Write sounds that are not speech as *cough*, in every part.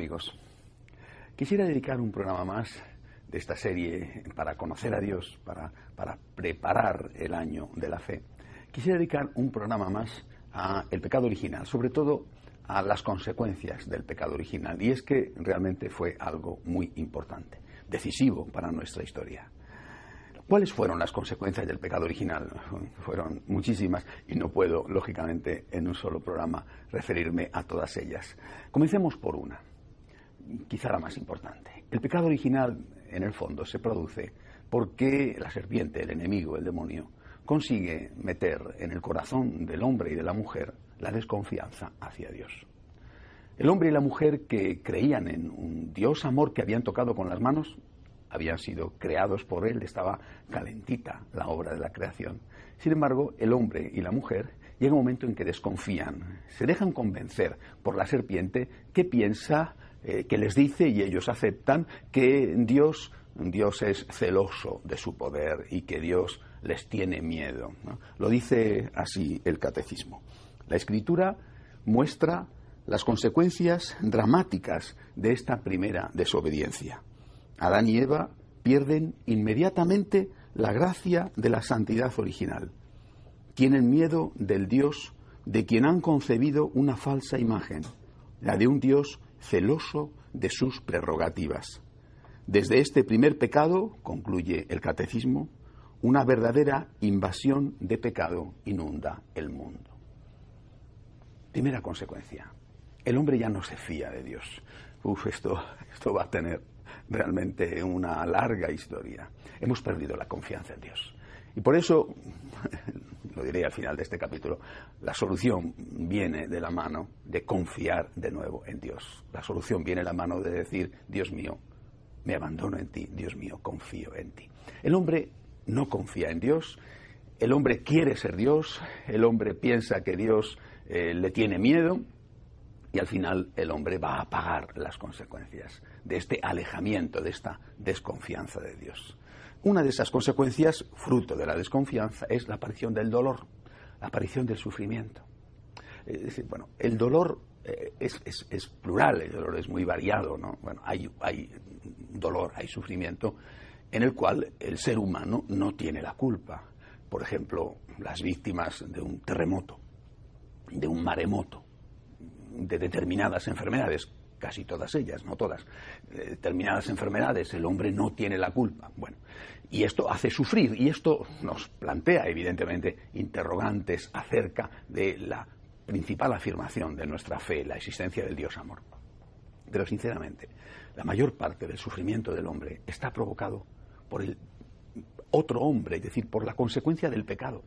amigos, quisiera dedicar un programa más de esta serie para conocer a Dios, para, para preparar el año de la fe. Quisiera dedicar un programa más a pecado original, sobre todo a las consecuencias del pecado original. Y es que realmente fue algo muy importante, decisivo para nuestra historia. ¿Cuáles fueron las consecuencias del pecado original? Fueron muchísimas y no puedo, lógicamente, en un solo programa referirme a todas ellas. Comencemos por una, quizá la más importante. El pecado original, en el fondo, se produce porque la serpiente, el enemigo, el demonio, consigue meter en el corazón del hombre y de la mujer la desconfianza hacia Dios. El hombre y la mujer que creían en un Dios amor que habían tocado con las manos, habían sido creados por él, estaba calentita la obra de la creación. Sin embargo, el hombre y la mujer llega un momento en que desconfían, se dejan convencer por la serpiente que piensa, eh, que les dice y ellos aceptan que Dios, Dios es celoso de su poder y que Dios les tiene miedo. Lo dice así el catecismo. La escritura muestra las consecuencias dramáticas de esta primera desobediencia. Adán y Eva pierden inmediatamente la gracia de la santidad original. Tienen miedo del Dios de quien han concebido una falsa imagen, la de un Dios celoso de sus prerrogativas. Desde este primer pecado, concluye el catecismo, una verdadera invasión de pecado inunda el mundo. Primera consecuencia, el hombre ya no se fía de Dios. Uf, esto, esto va a tener realmente una larga historia. Hemos perdido la confianza en Dios. Y por eso, lo diré al final de este capítulo, la solución viene de la mano de confiar de nuevo en Dios. La solución viene de la mano de decir, Dios mío, me abandono en ti, Dios mío, confío en ti. El hombre no confía en Dios, el hombre quiere ser Dios, el hombre piensa que Dios eh, le tiene miedo, y al final el hombre va a pagar las consecuencias de este alejamiento, de esta desconfianza de Dios. Una de esas consecuencias, fruto de la desconfianza, es la aparición del dolor, la aparición del sufrimiento. Es decir, bueno, el dolor eh, es, es, plural, el dolor es muy variado, ¿no? Bueno, hay, hay dolor, hay sufrimiento en el cual el ser humano no tiene la culpa. Por ejemplo, las víctimas de un terremoto, de un maremoto, de determinadas enfermedades, casi todas ellas, no todas, eh, determinadas enfermedades, el hombre no tiene la culpa. Bueno, y esto hace sufrir, y esto nos plantea, evidentemente, interrogantes acerca de la principal afirmación de nuestra fe, la existencia del Dios amor. Pero, sinceramente, la mayor parte del sufrimiento del hombre está provocado por el otro hombre, es decir, por la consecuencia del pecado.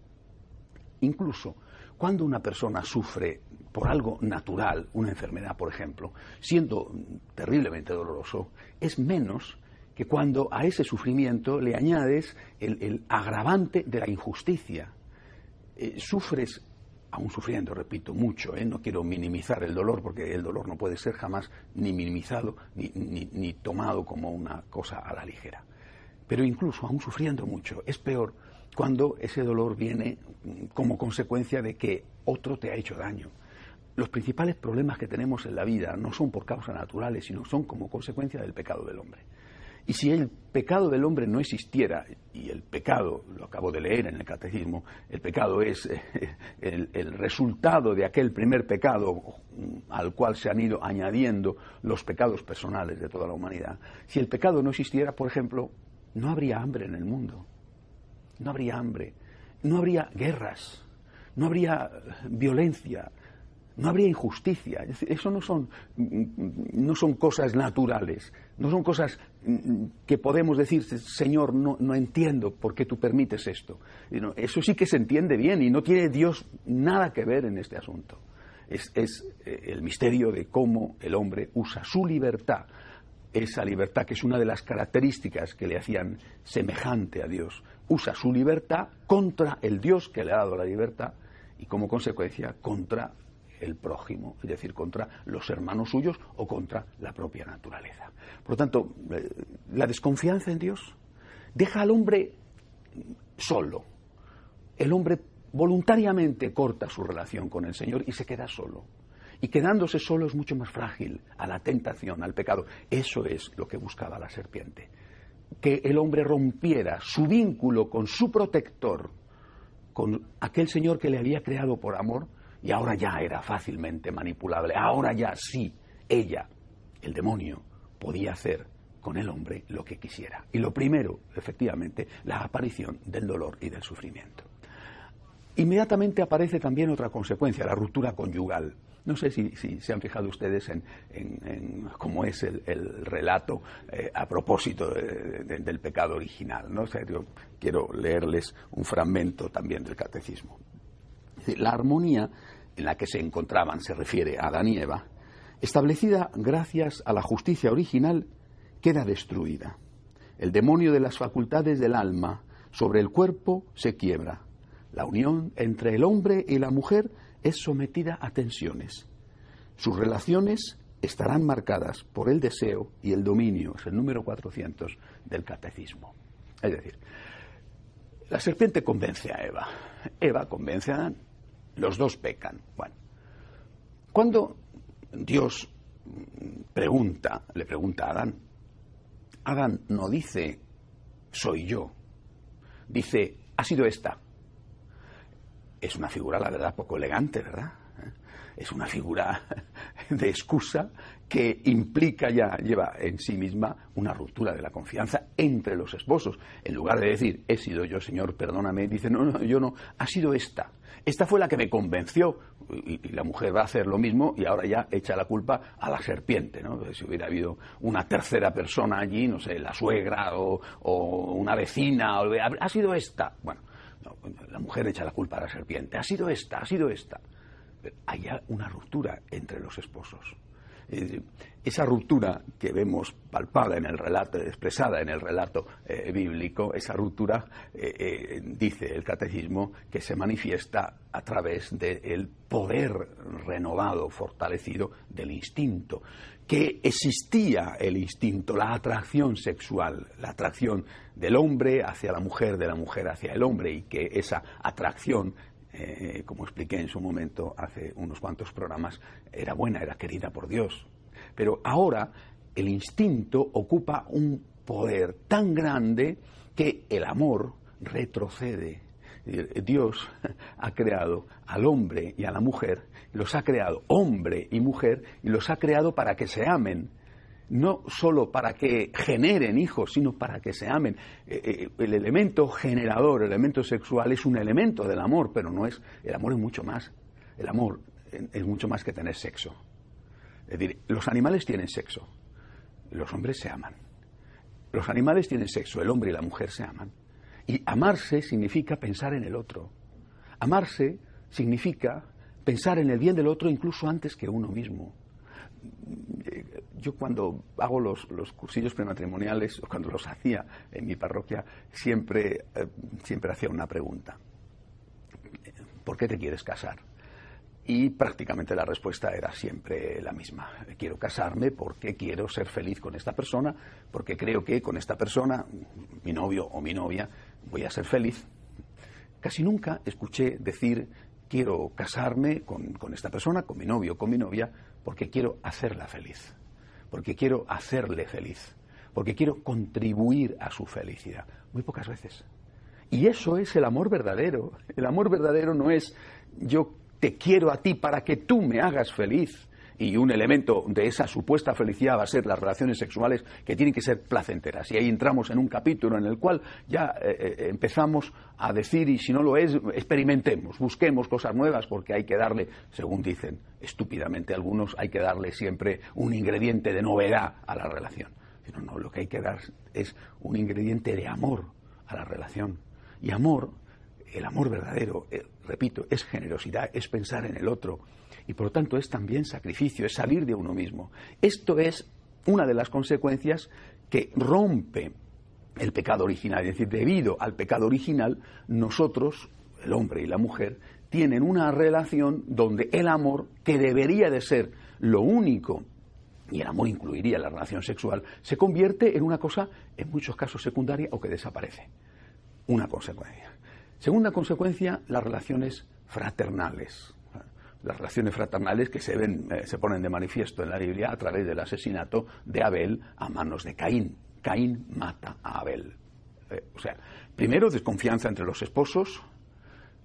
Incluso cuando una persona sufre por algo natural, una enfermedad, por ejemplo, siendo terriblemente doloroso, es menos que cuando a ese sufrimiento le añades el, agravante de la injusticia. Eh, sufres, aún sufriendo, repito, mucho, ¿eh? no quiero minimizar el dolor, porque el dolor no puede ser jamás ni minimizado ni, ni tomado como una cosa a la ligera. Pero incluso, aún sufriendo mucho, es peor cuando ese dolor viene como consecuencia de que otro te ha hecho daño. Los principales problemas que tenemos en la vida no son por causas naturales, sino son como consecuencia del pecado del hombre. Y si el pecado del hombre no existiera, y el pecado, lo acabo de leer en el catecismo, el pecado es eh, *laughs* el, resultado de aquel primer pecado al cual se han ido añadiendo los pecados personales de toda la humanidad. Si el pecado no existiera, por ejemplo, no habría hambre en el mundo, no habría hambre, no habría guerras, no habría violencia, no habría injusticia. Eso no son, no son cosas naturales, no son cosas que podemos decir, Señor, no, no entiendo por qué tú permites esto. Eso sí que se entiende bien y no tiene Dios nada que ver en este asunto. Es, es eh, el misterio de cómo el hombre usa su libertad, esa libertad que es una de las características que le hacían semejante a Dios, usa su libertad contra el Dios que le ha dado la libertad y como consecuencia contra el prójimo, es decir, contra los hermanos suyos o contra la propia naturaleza. Por lo tanto, eh, la desconfianza en Dios deja al hombre solo. El hombre voluntariamente corta su relación con el Señor y se queda solo. Y quedándose solo es mucho más frágil a la tentación, al pecado. Eso es lo que buscaba la serpiente. Que el hombre rompiera su vínculo con su protector, con aquel Señor que le había creado por amor, y ahora ya era fácilmente manipulable. Ahora ya sí, ella, el demonio, podía hacer con el hombre lo que quisiera. Y lo primero, efectivamente, la aparición del dolor y del sufrimiento. Inmediatamente aparece también otra consecuencia, la ruptura conyugal. No sé si, se han fijado ustedes en, cómo es el, relato eh, a propósito del pecado original. ¿no? quiero leerles un fragmento también del catecismo. La armonía en la que se encontraban, se refiere a Adán y Eva, establecida gracias a la justicia original, queda destruida. El demonio de las facultades del alma sobre el cuerpo se quiebra. La unión entre el hombre y la mujer es sometida a tensiones. Sus relaciones estarán marcadas por el deseo y el dominio, es el número 400 del catecismo. Es decir, la serpiente convence a Eva, Eva convence a Adán, los dos pecan. Bueno, cuando Dios pregunta, le pregunta a Adán, Adán no dice soy yo, dice ha sido esta. Es una figura, la verdad, poco elegante, ¿verdad? Es una figura *laughs* de excusa que implica ya, lleva en sí misma una ruptura de la confianza entre los esposos. En lugar de decir, he sido yo, Señor, perdóname, dice, no, no, yo no, ha sido esta. Esta fue la que me convenció. Y, la mujer va a hacer lo mismo y ahora ya echa la culpa a la serpiente. ¿no? Si hubiera habido una tercera persona allí, no sé, la suegra o, una vecina, ha sido esta. Bueno, la mujer echa la culpa a la serpiente. Ha sido esta, ha sido esta. hay una ruptura entre los esposos. Eh, esa ruptura que vemos palpada en el relato, expresada en el relato eh, bíblico, esa ruptura, eh, dice el catecismo, que se manifiesta a través del poder renovado, fortalecido del instinto, que existía el instinto, la atracción sexual, la atracción del hombre hacia la mujer, de la mujer hacia el hombre, y que esa atracción como expliqué en su momento hace unos cuantos programas, era buena, era querida por Dios. Pero ahora el instinto ocupa un poder tan grande que el amor retrocede. Dios ha creado al hombre y a la mujer, los ha creado hombre y mujer, y los ha creado para que se amen, no solo para que generen hijos, sino para que se amen. Eh, eh, el elemento generador, el elemento sexual es un elemento del amor, pero no es, el amor es mucho más. El amor es mucho más que tener sexo. Es decir, los animales tienen sexo, los hombres se aman. Los animales tienen sexo, el hombre y la mujer se aman. Y amarse significa pensar en el otro. Amarse significa pensar en el bien del otro incluso antes que uno mismo. Yo cuando hago los, cursillos prematrimoniales, o cuando los hacía en mi parroquia, siempre, eh, siempre hacía una pregunta. ¿Por qué te quieres casar? Y prácticamente la respuesta era siempre la misma. Quiero casarme porque quiero ser feliz con esta persona, porque creo que con esta persona, mi novio o mi novia, voy a ser feliz. Casi nunca escuché decir quiero casarme con, con esta persona, con mi novio con mi novia, porque quiero hacerla feliz, porque quiero hacerle feliz, porque quiero contribuir a su felicidad. Muy pocas veces. Y eso es el amor verdadero. El amor verdadero no es yo te quiero a ti para que tú me hagas feliz. Y un elemento de esa supuesta felicidad va a ser las relaciones sexuales que tienen que ser placenteras. Y ahí entramos en un capítulo en el cual ya eh, eh, empezamos a decir, y si no lo es, experimentemos, busquemos cosas nuevas, porque hay que darle, según dicen estúpidamente algunos, hay que darle siempre un ingrediente de novedad a la relación. No, no, lo que hay que dar es un ingrediente de amor a la relación. Y amor, el amor verdadero, eh, repito, es generosidad, es pensar en el otro. Y por lo tanto es también sacrificio, es salir de uno mismo. Esto es una de las consecuencias que rompe el pecado original. Es decir, debido al pecado original, nosotros, el hombre y la mujer, tienen una relación donde el amor, que debería de ser lo único, y el amor incluiría la relación sexual, se convierte en una cosa, en muchos casos, secundaria o que desaparece una consecuencia. Segunda consecuencia, las relaciones fraternales. Las relaciones fraternales que se, ven, eh, se ponen de manifiesto en la Biblia a través del asesinato de Abel a manos de Caín. Caín mata a Abel. Eh, o sea, primero desconfianza entre los esposos,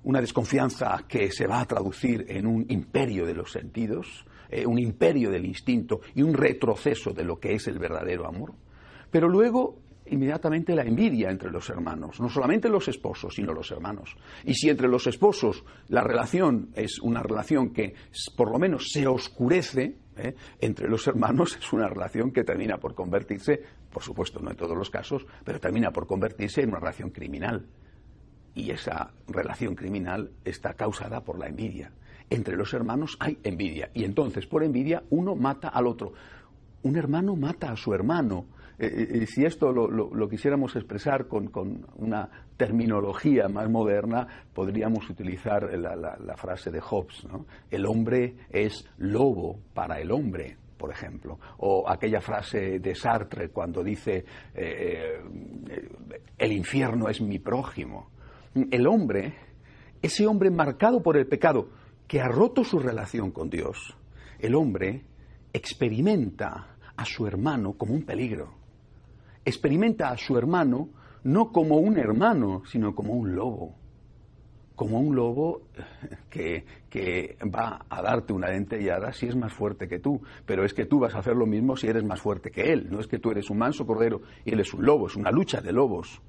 una desconfianza que se va a traducir en un imperio de los sentidos, eh, un imperio del instinto y un retroceso de lo que es el verdadero amor. Pero luego inmediatamente la envidia entre los hermanos, no solamente los esposos, sino los hermanos. Y si entre los esposos la relación es una relación que por lo menos se oscurece, ¿eh? entre los hermanos es una relación que termina por convertirse, por supuesto no en todos los casos, pero termina por convertirse en una relación criminal. Y esa relación criminal está causada por la envidia. Entre los hermanos hay envidia y entonces por envidia uno mata al otro. Un hermano mata a su hermano eh, eh, si esto lo, quisiéramos expresar con, una terminología más moderna, podríamos utilizar la, frase de Hobbes, El hombre es lobo para el hombre, por ejemplo, o aquella frase de Sartre cuando dice eh, el infierno es mi prójimo. El hombre, ese hombre marcado por el pecado, que ha roto su relación con Dios, el hombre experimenta a su hermano como un peligro experimenta a su hermano no como un hermano, sino como un lobo. Como un lobo *laughs* que, que, va a darte una dentellada si es más fuerte que tú. Pero es que tú vas a hacer lo mismo si eres más fuerte que él. No es que tú eres un manso cordero y él es un lobo. Es una lucha de lobos.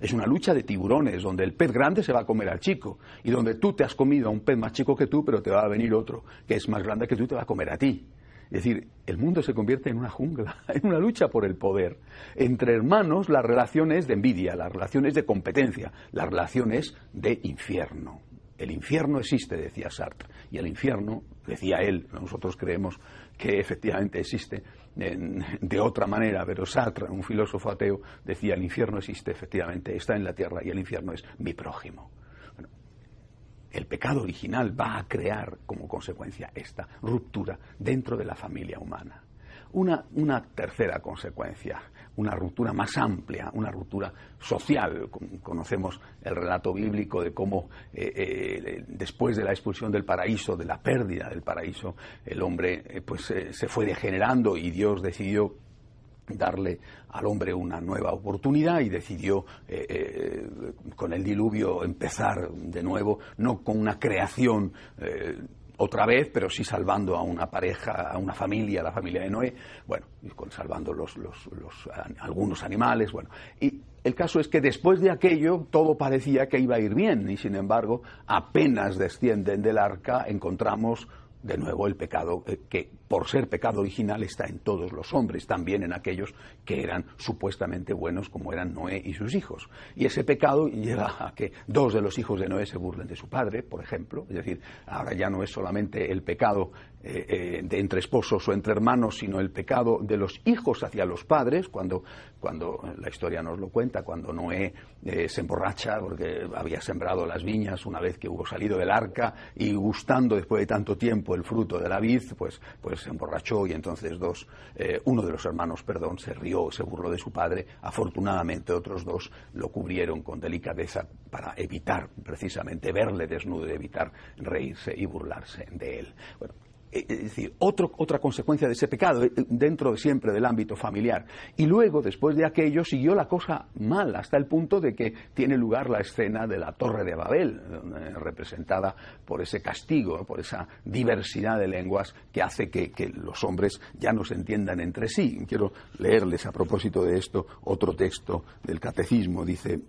Es una lucha de tiburones, donde el pez grande se va a comer al chico y donde tú te has comido a un pez más chico que tú, pero te va a venir otro que es más grande que tú y te va a comer a ti. Es decir, el mundo se convierte en una jungla, *laughs* en una lucha por el poder. Entre hermanos la relación es de envidia, la relación es de competencia, la relación es de infierno. El infierno existe, decía Sartre, y el infierno, decía él, nosotros creemos que efectivamente existe de otra manera, pero Sartre, un filósofo ateo, decía el infierno existe, efectivamente, está en la tierra y el infierno es mi prójimo el pecado original va a crear como consecuencia esta ruptura dentro de la familia humana. Una, tercera consecuencia, una ruptura más amplia, una ruptura social. Conocemos el relato bíblico de cómo eh, eh, después de la expulsión del paraíso, de la pérdida del paraíso, el hombre eh, pues, se fue degenerando y Dios decidió darle al hombre una nueva oportunidad y decidió eh, eh, con el diluvio empezar de nuevo, no con una creación eh, otra vez, pero sí salvando a una pareja, a una familia, la familia de Noé, bueno, con, salvando los, algunos animales, bueno. Y el caso es que después de aquello todo parecía que iba a ir bien y sin embargo apenas descienden del arca encontramos de nuevo el pecado que por ser pecado original, está en todos los hombres, también en aquellos que eran supuestamente buenos, como eran Noé y sus hijos. Y ese pecado lleva a que dos de los hijos de Noé se burlen de su padre, por ejemplo. Es decir, ahora ya no es solamente el pecado eh, eh, entre esposos o entre hermanos, sino el pecado de los hijos hacia los padres, cuando, cuando la historia nos lo cuenta, cuando Noé eh, se emborracha porque había sembrado las viñas una vez que hubo salido del arca y gustando después de tanto tiempo el fruto de la vid, pues, pues se emborrachó y entonces dos, eh, uno de los hermanos, perdón, se rió, se burló de su padre. Afortunadamente otros dos lo cubrieron con delicadeza para evitar precisamente verle desnudo y evitar reírse y burlarse de él. Bueno, es decir, otra consecuencia de ese pecado, eh, dentro siempre del ámbito familiar. Y luego, después de aquello, siguió la cosa mal, hasta el punto de que tiene lugar la escena de la Torre de Babel, representada por ese castigo, por esa diversidad de lenguas que hace que los hombres ya no se entiendan entre sí. Quiero leerles a propósito de esto otro texto del catecismo. Dice,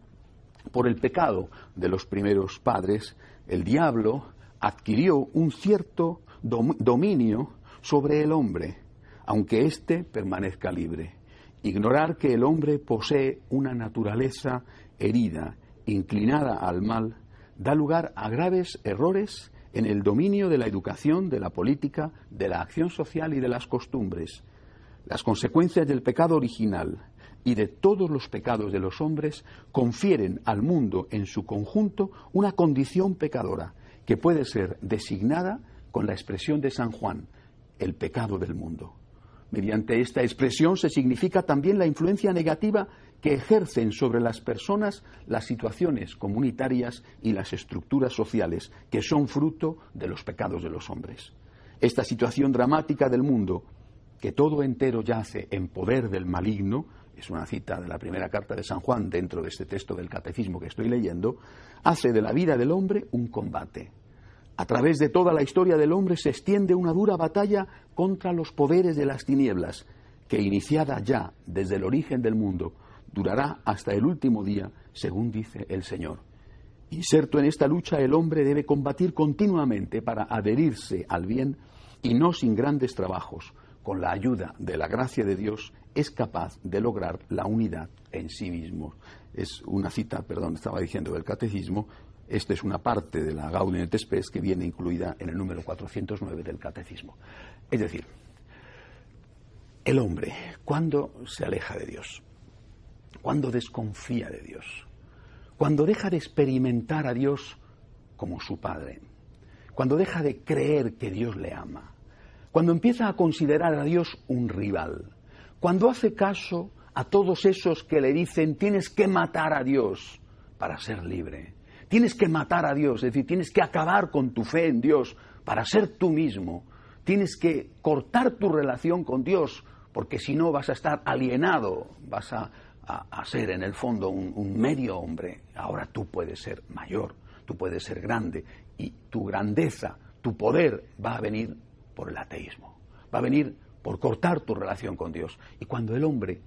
por el pecado de los primeros padres, el diablo adquirió un cierto dominio sobre el hombre, aunque éste permanezca libre. Ignorar que el hombre posee una naturaleza herida, inclinada al mal, da lugar a graves errores en el dominio de la educación, de la política, de la acción social y de las costumbres. Las consecuencias del pecado original y de todos los pecados de los hombres confieren al mundo en su conjunto una condición pecadora que puede ser designada con la expresión de San Juan, el pecado del mundo. Mediante esta expresión se significa también la influencia negativa que ejercen sobre las personas las situaciones comunitarias y las estructuras sociales que son fruto de los pecados de los hombres. Esta situación dramática del mundo, que todo entero yace en poder del maligno, es una cita de la primera carta de San Juan dentro de este texto del catecismo que estoy leyendo, hace de la vida del hombre un combate, a través de toda la historia del hombre se extiende una dura batalla contra los poderes de las tinieblas, que iniciada ya desde el origen del mundo, durará hasta el último día, según dice el Señor. Inserto en esta lucha, el hombre debe combatir continuamente para adherirse al bien y no sin grandes trabajos. Con la ayuda de la gracia de Dios es capaz de lograr la unidad en sí mismo. Es una cita, perdón, estaba diciendo del catecismo, esta es una parte de la Gaudium et Spes que viene incluida en el número 409 del Catecismo. Es decir, el hombre, cuando se aleja de Dios, cuando desconfía de Dios, cuando deja de experimentar a Dios como su Padre, cuando deja de creer que Dios le ama, cuando empieza a considerar a Dios un rival, cuando hace caso a todos esos que le dicen tienes que matar a Dios para ser libre, Tienes que matar a Dios, es decir, tienes que acabar con tu fe en Dios para ser tú mismo. Tienes que cortar tu relación con Dios, porque si no vas a estar alienado, vas a, ser en el fondo un, un medio hombre. Ahora tú puedes ser mayor, tú puedes ser grande, y tu grandeza, tu poder va a venir por el ateísmo, va a venir por cortar tu relación con Dios. Y cuando el hombre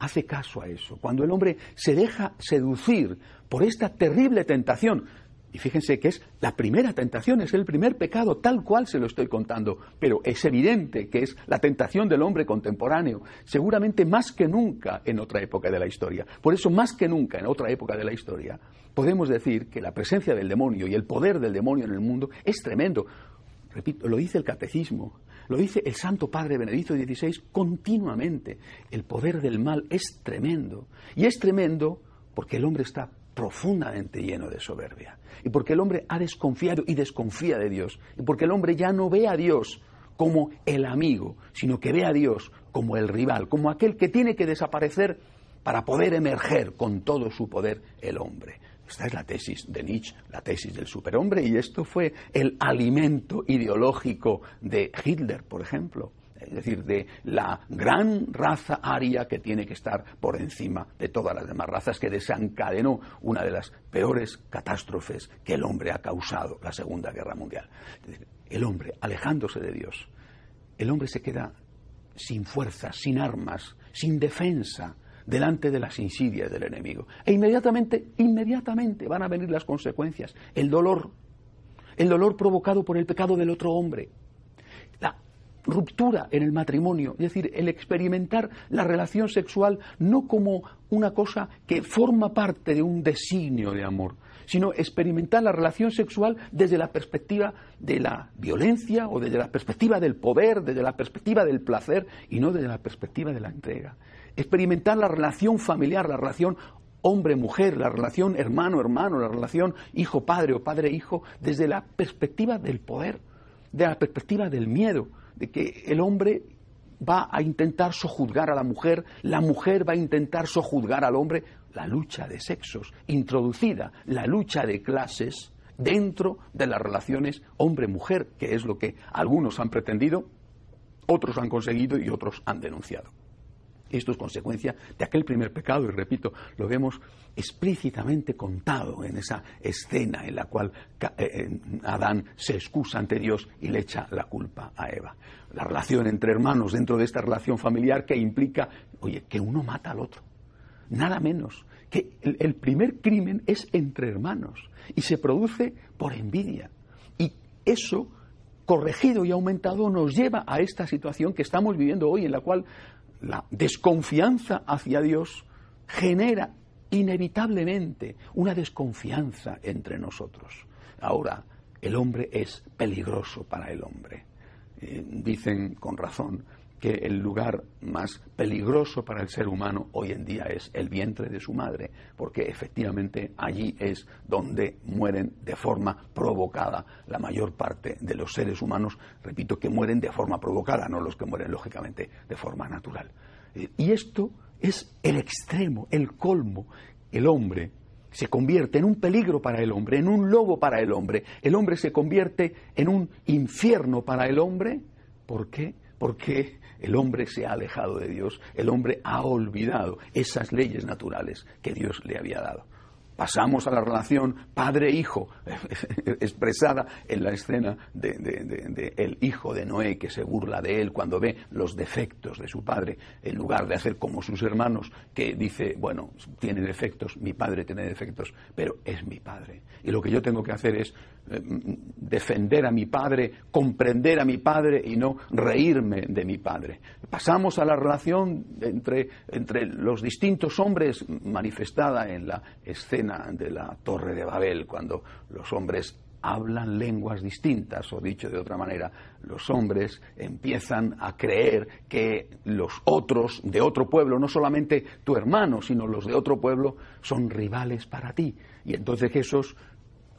hace caso a eso, cuando el hombre se deja seducir por esta terrible tentación, y fíjense que es la primera tentación, es el primer pecado, tal cual se lo estoy contando, pero es evidente que es la tentación del hombre contemporáneo, seguramente más que nunca en otra época de la historia. Por eso, más que nunca en otra época de la historia, podemos decir que la presencia del demonio y el poder del demonio en el mundo es tremendo. Repito, lo dice el catecismo, lo dice el Santo Padre Benedicto XVI continuamente. El poder del mal es tremendo. Y es tremendo porque el hombre está profundamente lleno de soberbia. Y porque el hombre ha desconfiado y desconfía de Dios. Y porque el hombre ya no ve a Dios como el amigo, sino que ve a Dios como el rival, como aquel que tiene que desaparecer para poder emerger con todo su poder el hombre. Esta es la tesis de Nietzsche, la tesis del superhombre, y esto fue el alimento ideológico de Hitler, por ejemplo. Es decir, de la gran raza aria que tiene que estar por encima de todas las demás razas, que desencadenó una de las peores catástrofes que el hombre ha causado, la Segunda Guerra Mundial. el hombre, alejándose de Dios, el hombre se queda sin fuerzas, sin armas, sin defensa, delante de las insidias del enemigo. E inmediatamente, inmediatamente van a venir las consecuencias. El dolor, el dolor provocado por el pecado del otro hombre. La ruptura en el matrimonio, es decir, el experimentar la relación sexual no como una cosa que forma parte de un designio de amor, sino experimentar la relación sexual desde la perspectiva de la violencia o desde la perspectiva del poder, desde la perspectiva del placer y no desde la perspectiva de la entrega experimentar la relación familiar, la relación hombre-mujer, la relación hermano-hermano, la relación hijo-padre o padre-hijo, desde la perspectiva del poder, de la perspectiva del miedo, de que el hombre va a intentar sojuzgar a la mujer, la mujer va a intentar sojuzgar al hombre, la lucha de sexos introducida, la lucha de clases dentro de las relaciones hombre-mujer, que es lo que algunos han pretendido, otros han conseguido y otros han denunciado. Esto es consecuencia de aquel primer pecado, y repito, lo vemos explícitamente contado en esa escena en la cual eh, Adán se excusa ante Dios y le echa la culpa a Eva. La relación entre hermanos dentro de esta relación familiar que implica, oye, que uno mata al otro. Nada menos. Que el primer crimen es entre hermanos y se produce por envidia. Y eso corregido y aumentado nos lleva a esta situación que estamos viviendo hoy, en la cual la desconfianza hacia Dios genera inevitablemente una desconfianza entre nosotros. Ahora, el hombre es peligroso para el hombre. Eh, dicen con razón que el lugar más peligroso para el ser humano hoy en día es el vientre de su madre, porque efectivamente allí es donde mueren de forma provocada la mayor parte de los seres humanos, repito, que mueren de forma provocada, no los que mueren lógicamente de forma natural. Y esto es el extremo, el colmo. El hombre se convierte en un peligro para el hombre, en un lobo para el hombre. El hombre se convierte en un infierno para el hombre. ¿Por qué? Porque el hombre se ha alejado de Dios, el hombre ha olvidado esas leyes naturales que Dios le había dado. Pasamos a la relación padre-hijo, *laughs* expresada en la escena de, el hijo de Noé que se burla de él cuando ve los defectos de su padre, en lugar de hacer como sus hermanos, que dice, bueno, tiene defectos, mi padre tiene defectos, pero es mi padre. Y lo que yo tengo que hacer es defender a mi padre, comprender a mi padre y no reírme de mi padre. Pasamos a la relación entre, entre los distintos hombres manifestada en la escena de la Torre de Babel, cuando los hombres hablan lenguas distintas, o dicho de otra manera, los hombres empiezan a creer que los otros de otro pueblo, no solamente tu hermano, sino los de otro pueblo, son rivales para ti. Y entonces esos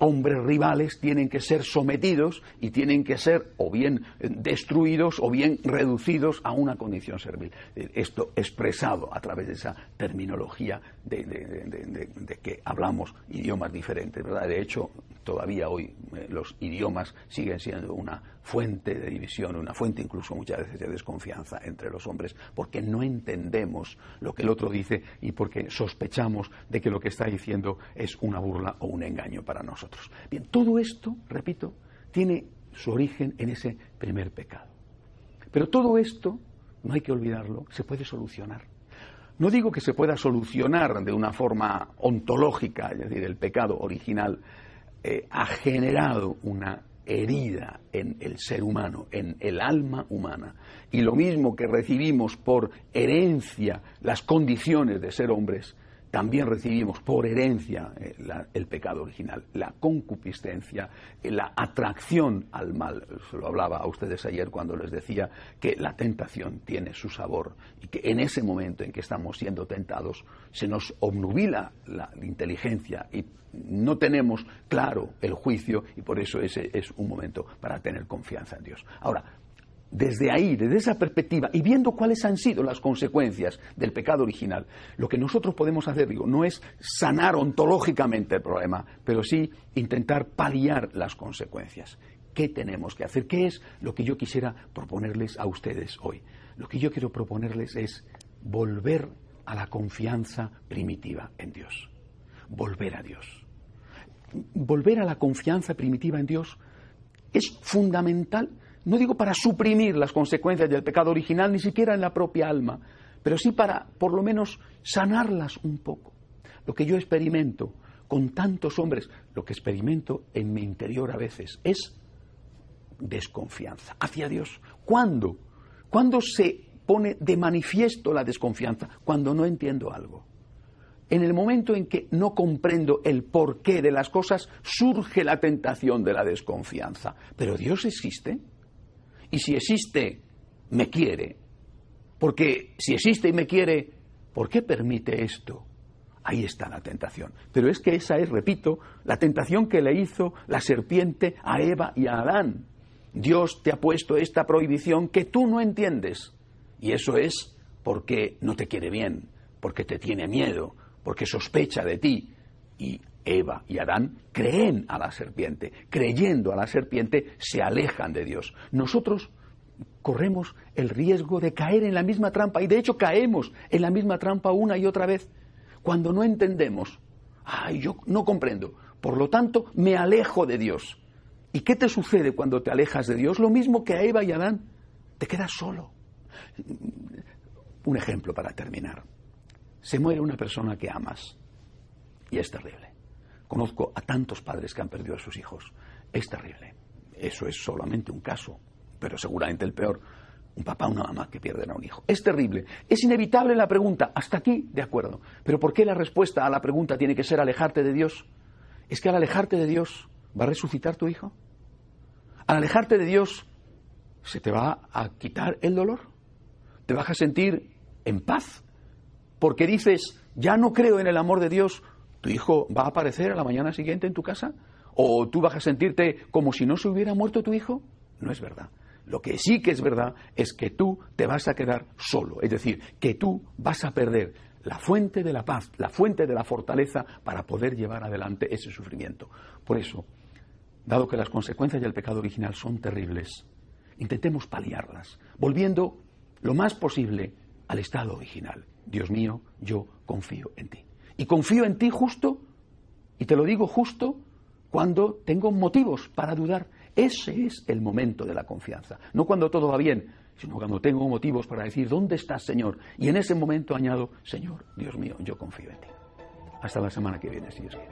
hombres rivales tienen que ser sometidos y tienen que ser o bien destruidos o bien reducidos a una condición servil. Esto expresado a través de esa terminología de, que hablamos idiomas diferentes. ¿verdad? De hecho, todavía hoy eh, los idiomas siguen siendo una fuente de división, una fuente incluso muchas veces de desconfianza entre los hombres, porque no entendemos lo que el otro dice y porque sospechamos de que lo que está diciendo es una burla o un engaño para nosotros. Bien, todo esto, repito, tiene su origen en ese primer pecado. Pero todo esto, no hay que olvidarlo, se puede solucionar. No digo que se pueda solucionar de una forma ontológica, es decir, el pecado original eh, ha generado una herida en el ser humano, en el alma humana. Y lo mismo que recibimos por herencia las condiciones de ser hombres, también recibimos por herencia eh, el pecado original, la concupiscencia, eh, la atracción al mal. Se lo hablaba a ustedes ayer cuando les decía que la tentación tiene su sabor y que en ese momento en que estamos siendo tentados se nos obnubila la inteligencia y no tenemos claro el juicio y por eso ese es un momento para tener confianza en Dios. Ahora, desde ahí, desde esa perspectiva, y viendo cuáles han sido las consecuencias del pecado original, lo que nosotros podemos hacer, digo, no es sanar ontológicamente el problema, pero sí intentar paliar las consecuencias. ¿Qué tenemos que hacer? ¿Qué es lo que yo quisiera proponerles a ustedes hoy? Lo que yo quiero proponerles es volver a la confianza primitiva en Dios. Volver a Dios. Volver a la confianza primitiva en Dios es fundamental no digo para suprimir las consecuencias del pecado original, ni siquiera en la propia alma, pero sí para, por lo menos, sanarlas un poco. Lo que yo experimento con tantos hombres, lo que experimento en mi interior a veces es desconfianza hacia Dios. ¿Cuándo? ¿Cuándo se pone de manifiesto la desconfianza? Cuando no entiendo algo. En el momento en que no comprendo el porqué de las cosas, surge la tentación de la desconfianza. ¿Pero Dios existe? Y si existe, me quiere. Porque si existe y me quiere, ¿por qué permite esto? Ahí está la tentación. Pero es que esa es, repito, la tentación que le hizo la serpiente a Eva y a Adán. Dios te ha puesto esta prohibición que tú no entiendes. Y eso es porque no te quiere bien, porque te tiene miedo, porque sospecha de ti. Y Eva y Adán creen a la serpiente. Creyendo a la serpiente se alejan de Dios. Nosotros corremos el riesgo de caer en la misma trampa y de hecho caemos en la misma trampa una y otra vez cuando no entendemos. Ay, yo no comprendo. Por lo tanto, me alejo de Dios. ¿Y qué te sucede cuando te alejas de Dios? Lo mismo que a Eva y Adán. Te quedas solo. Un ejemplo para terminar. Se muere una persona que amas y es terrible. Conozco a tantos padres que han perdido a sus hijos. Es terrible. Eso es solamente un caso, pero seguramente el peor. Un papá o una mamá que pierden a un hijo. Es terrible. Es inevitable la pregunta. Hasta aquí, de acuerdo. Pero ¿por qué la respuesta a la pregunta tiene que ser alejarte de Dios? Es que al alejarte de Dios, ¿va a resucitar tu hijo? Al alejarte de Dios, ¿se te va a quitar el dolor? ¿Te vas a sentir en paz? Porque dices, ya no creo en el amor de Dios, ¿tu hijo va a aparecer a la mañana siguiente en tu casa? ¿O tú vas a sentirte como si no se hubiera muerto tu hijo? No es verdad. Lo que sí que es verdad es que tú te vas a quedar solo, es decir, que tú vas a perder la fuente de la paz, la fuente de la fortaleza para poder llevar adelante ese sufrimiento. Por eso, dado que las consecuencias del pecado original son terribles, intentemos paliarlas, volviendo lo más posible al estado original. Dios mío, yo confío en ti. Y confío en ti justo, y te lo digo justo, cuando tengo motivos para dudar. Ese es el momento de la confianza. No cuando todo va bien, sino cuando tengo motivos para decir, ¿dónde estás, Señor? Y en ese momento añado, Señor, Dios mío, yo confío en ti. Hasta la semana que viene, si Dios quiere.